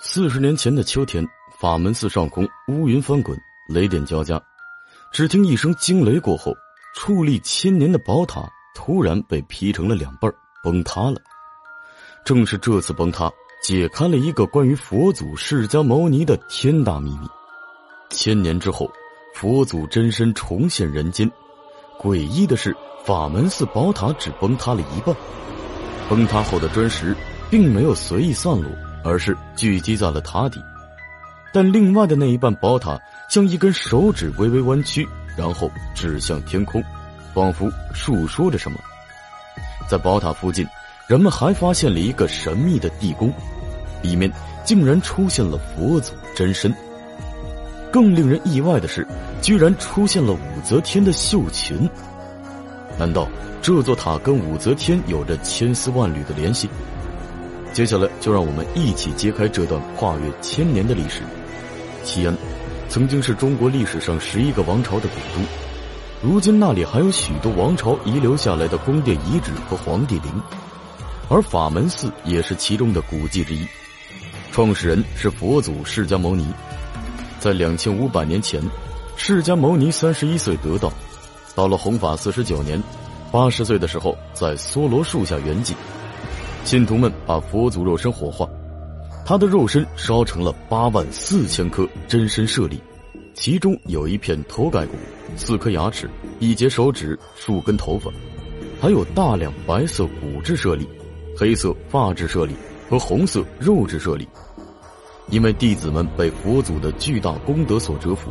四十年前的秋天，法门寺上空乌云翻滚，雷电交加。只听一声惊雷过后，矗立千年的宝塔突然被劈成了两半，崩塌了。正是这次崩塌，解开了一个关于佛祖释迦牟尼的天大秘密。千年之后，佛祖真身重现人间。诡异的是，法门寺宝塔只崩塌了一半，崩塌后的砖石并没有随意散落。而是聚集在了塔底，但另外的那一半宝塔像一根手指微微弯曲，然后指向天空，仿佛述说着什么。在宝塔附近，人们还发现了一个神秘的地宫，里面竟然出现了佛祖真身。更令人意外的是，居然出现了武则天的绣裙。难道这座塔跟武则天有着千丝万缕的联系？接下来，就让我们一起揭开这段跨越千年的历史。西安，曾经是中国历史上十一个王朝的古都，如今那里还有许多王朝遗留下来的宫殿遗址和皇帝陵，而法门寺也是其中的古迹之一。创始人是佛祖释迦牟尼，在两千五百年前，释迦牟尼三十一岁得道，到了弘法四十九年，八十岁的时候在梭罗树下圆寂。信徒们把佛祖肉身火化，他的肉身烧成了八万四千颗真身舍利，其中有一片头盖骨、四颗牙齿、一节手指、数根头发，还有大量白色骨质舍利、黑色发质舍利和红色肉质舍利。因为弟子们被佛祖的巨大功德所折服，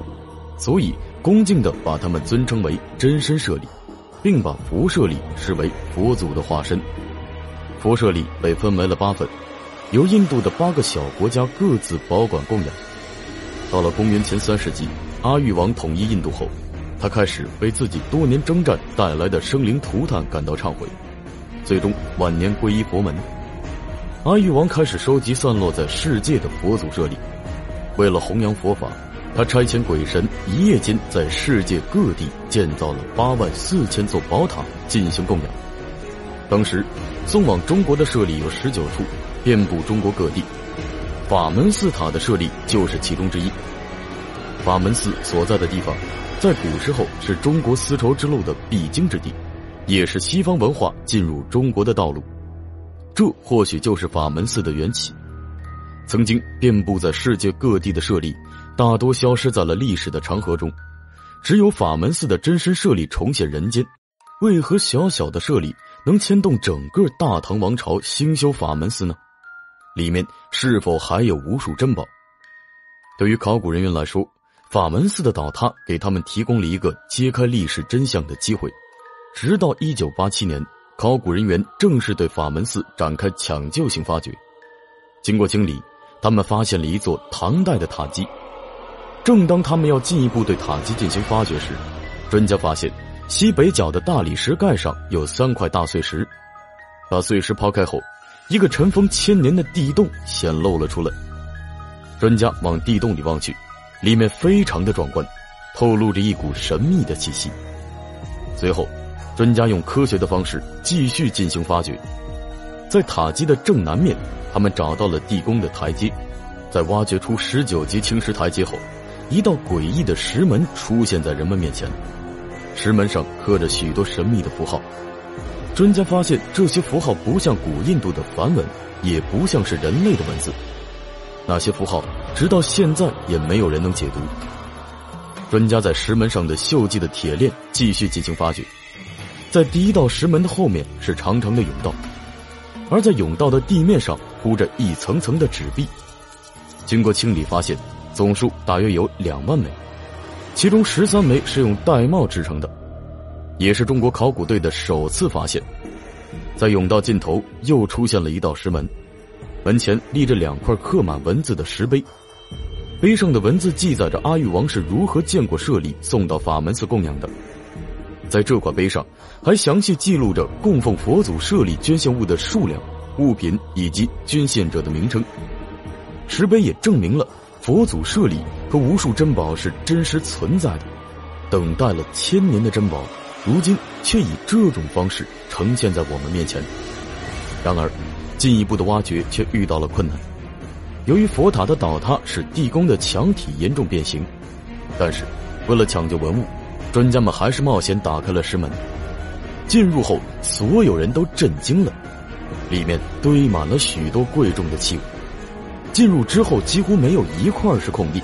所以恭敬地把他们尊称为真身舍利，并把佛舍利视为佛祖的化身。佛舍利被分为了八份，由印度的八个小国家各自保管供养。到了公元前三世纪，阿育王统一印度后，他开始为自己多年征战带来的生灵涂炭感到忏悔，最终晚年皈依佛门。阿育王开始收集散落在世界的佛祖舍利，为了弘扬佛法，他差遣鬼神一夜间在世界各地建造了八万四千座宝塔进行供养。当时。送往中国的舍利有十九处，遍布中国各地。法门寺塔的舍利就是其中之一。法门寺所在的地方，在古时候是中国丝绸之路的必经之地，也是西方文化进入中国的道路。这或许就是法门寺的缘起。曾经遍布在世界各地的舍利，大多消失在了历史的长河中，只有法门寺的真身舍利重现人间。为何小小的舍利？能牵动整个大唐王朝兴修法门寺呢？里面是否还有无数珍宝？对于考古人员来说，法门寺的倒塌给他们提供了一个揭开历史真相的机会。直到一九八七年，考古人员正式对法门寺展开抢救性发掘。经过清理，他们发现了一座唐代的塔基。正当他们要进一步对塔基进行发掘时，专家发现。西北角的大理石盖上有三块大碎石，把碎石抛开后，一个尘封千年的地洞显露了出来。专家往地洞里望去，里面非常的壮观，透露着一股神秘的气息。随后，专家用科学的方式继续进行发掘，在塔基的正南面，他们找到了地宫的台阶，在挖掘出十九级青石台阶后，一道诡异的石门出现在人们面前。石门上刻着许多神秘的符号，专家发现这些符号不像古印度的梵文，也不像是人类的文字。那些符号直到现在也没有人能解读。专家在石门上的锈迹的铁链继续进行发掘，在第一道石门的后面是长长的甬道，而在甬道的地面上铺着一层层的纸币。经过清理，发现总数大约有两万枚。其中十三枚是用玳瑁制成的，也是中国考古队的首次发现。在甬道尽头又出现了一道石门，门前立着两块刻满文字的石碑，碑上的文字记载着阿育王是如何见过舍利送到法门寺供养的。在这块碑上，还详细记录着供奉佛祖舍利捐献物的数量、物品以及捐献者的名称。石碑也证明了。佛祖舍利和无数珍宝是真实存在的，等待了千年的珍宝，如今却以这种方式呈现在我们面前。然而，进一步的挖掘却遇到了困难。由于佛塔的倒塌使地宫的墙体严重变形，但是为了抢救文物，专家们还是冒险打开了石门。进入后，所有人都震惊了，里面堆满了许多贵重的器物。进入之后，几乎没有一块是空地。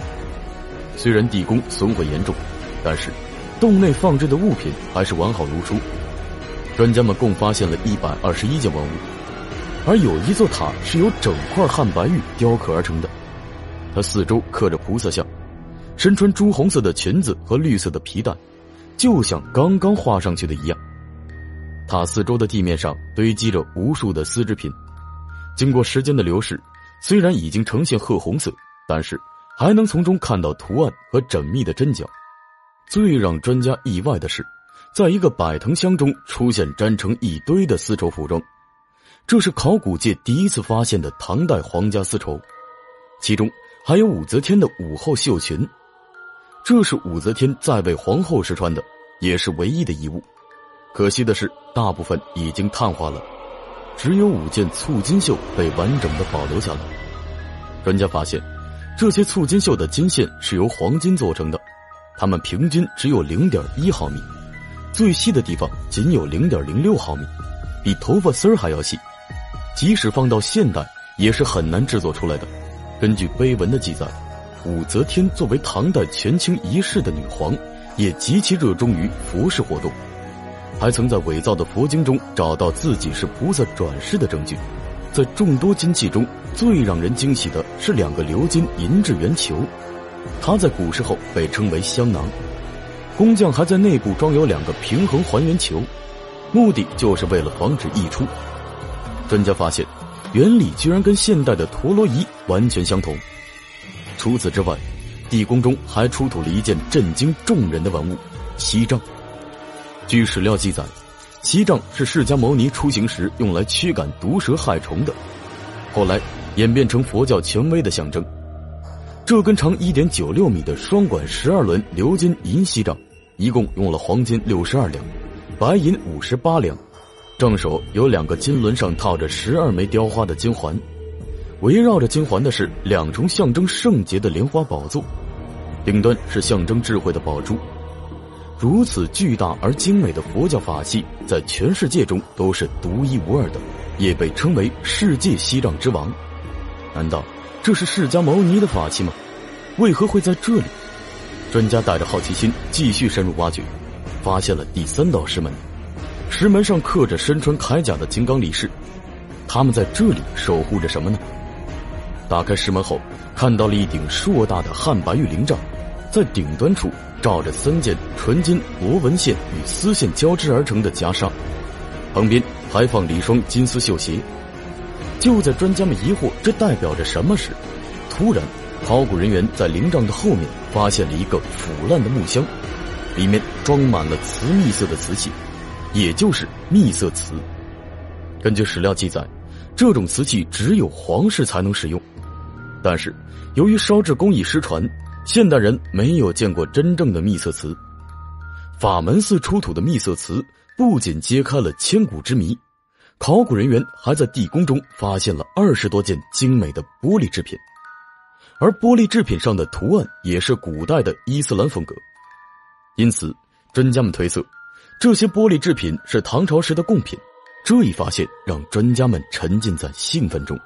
虽然地宫损毁严重，但是洞内放置的物品还是完好如初。专家们共发现了一百二十一件文物，而有一座塔是由整块汉白玉雕刻而成的，它四周刻着菩萨像，身穿朱红色的裙子和绿色的皮带，就像刚刚画上去的一样。塔四周的地面上堆积着无数的丝织品，经过时间的流逝，虽然已经呈现褐红色，但是还能从中看到图案和缜密的针脚。最让专家意外的是，在一个百藤箱中出现粘成一堆的丝绸服装，这是考古界第一次发现的唐代皇家丝绸，其中还有武则天的武后绣裙，这是武则天在位皇后时穿的，也是唯一的遗物。可惜的是，大部分已经碳化了，只有五件簇金绣被完整的保留下来。专家发现，这些簇金绣的金线是由黄金做成的，它们平均只有零点一毫米，最细的地方仅有零点零六毫米，比头发丝儿还要细。即使放到现代，也是很难制作出来的。根据碑文的记载，武则天作为唐代权倾一世的女皇，也极其热衷于服饰活动。还曾在伪造的佛经中找到自己是菩萨转世的证据，在众多金器中最让人惊喜的是两个鎏金银质圆球，它在古时候被称为香囊，工匠还在内部装有两个平衡还原球，目的就是为了防止溢出。专家发现，原理居然跟现代的陀螺仪完全相同。除此之外，地宫中还出土了一件震惊众人的文物——锡杖。据史料记载，锡杖是释迦牟尼出行时用来驱赶毒蛇害虫的，后来演变成佛教权威的象征。这根长一点九六米的双管十二轮鎏金银锡杖，一共用了黄金六十二两，白银五十八两。杖首有两个金轮，上套着十二枚雕花的金环，围绕着金环的是两重象征圣洁的莲花宝座，顶端是象征智慧的宝珠。如此巨大而精美的佛教法器，在全世界中都是独一无二的，也被称为世界西藏之王。难道这是释迦牟尼的法器吗？为何会在这里？专家带着好奇心继续深入挖掘，发现了第三道石门。石门上刻着身穿铠甲的金刚力士，他们在这里守护着什么呢？打开石门后，看到了一顶硕大的汉白玉灵杖，在顶端处。罩着三件纯金螺纹线与丝线交织而成的袈裟，旁边还放了一双金丝绣鞋。就在专家们疑惑这代表着什么时，突然，考古人员在灵杖的后面发现了一个腐烂的木箱，里面装满了瓷蜜色的瓷器，也就是蜜色瓷。根据史料记载，这种瓷器只有皇室才能使用，但是由于烧制工艺失传。现代人没有见过真正的秘色瓷，法门寺出土的秘色瓷不仅揭开了千古之谜，考古人员还在地宫中发现了二十多件精美的玻璃制品，而玻璃制品上的图案也是古代的伊斯兰风格，因此专家们推测，这些玻璃制品是唐朝时的贡品。这一发现让专家们沉浸在兴奋中。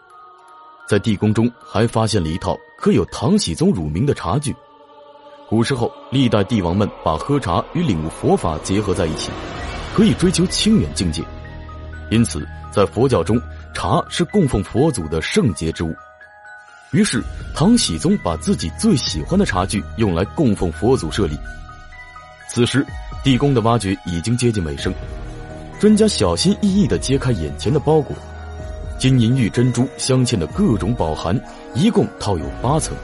在地宫中还发现了一套刻有唐僖宗乳名的茶具。古时候，历代帝王们把喝茶与领悟佛法结合在一起，可以追求清远境界。因此，在佛教中，茶是供奉佛祖的圣洁之物。于是，唐僖宗把自己最喜欢的茶具用来供奉佛祖舍利。此时，地宫的挖掘已经接近尾声，专家小心翼翼地揭开眼前的包裹。金银玉珍珠镶嵌的各种宝函，一共套有八层。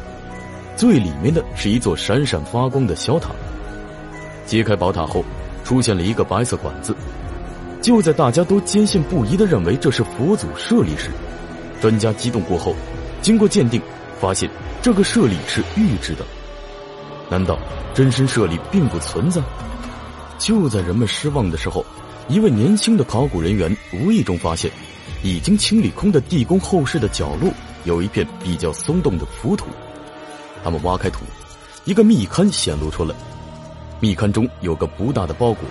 最里面的是一座闪闪发光的小塔。揭开宝塔后，出现了一个白色管子。就在大家都坚信不疑的认为这是佛祖舍利时，专家激动过后，经过鉴定，发现这个舍利是玉制的。难道真身舍利并不存在？就在人们失望的时候，一位年轻的考古人员无意中发现。已经清理空的地宫后室的角落，有一片比较松动的浮土。他们挖开土，一个密龛显露出来。密龛中有个不大的包裹，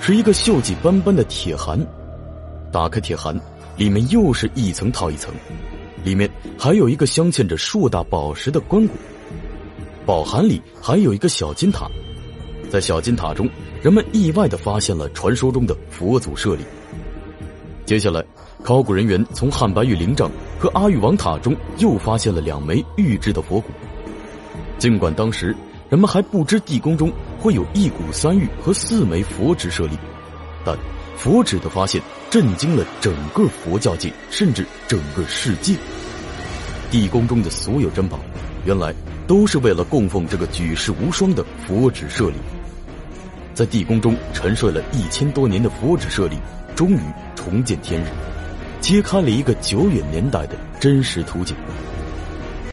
是一个锈迹斑斑的铁函。打开铁函，里面又是一层套一层，里面还有一个镶嵌着硕大宝石的棺椁。宝函里还有一个小金塔，在小金塔中，人们意外的发现了传说中的佛祖舍利。接下来，考古人员从汉白玉灵杖和阿育王塔中又发现了两枚玉制的佛骨。尽管当时人们还不知地宫中会有一骨三玉和四枚佛指舍利，但佛指的发现震惊了整个佛教界，甚至整个世界。地宫中的所有珍宝，原来都是为了供奉这个举世无双的佛指舍利。在地宫中沉睡了一千多年的佛指舍利。终于重见天日，揭开了一个久远年代的真实图景。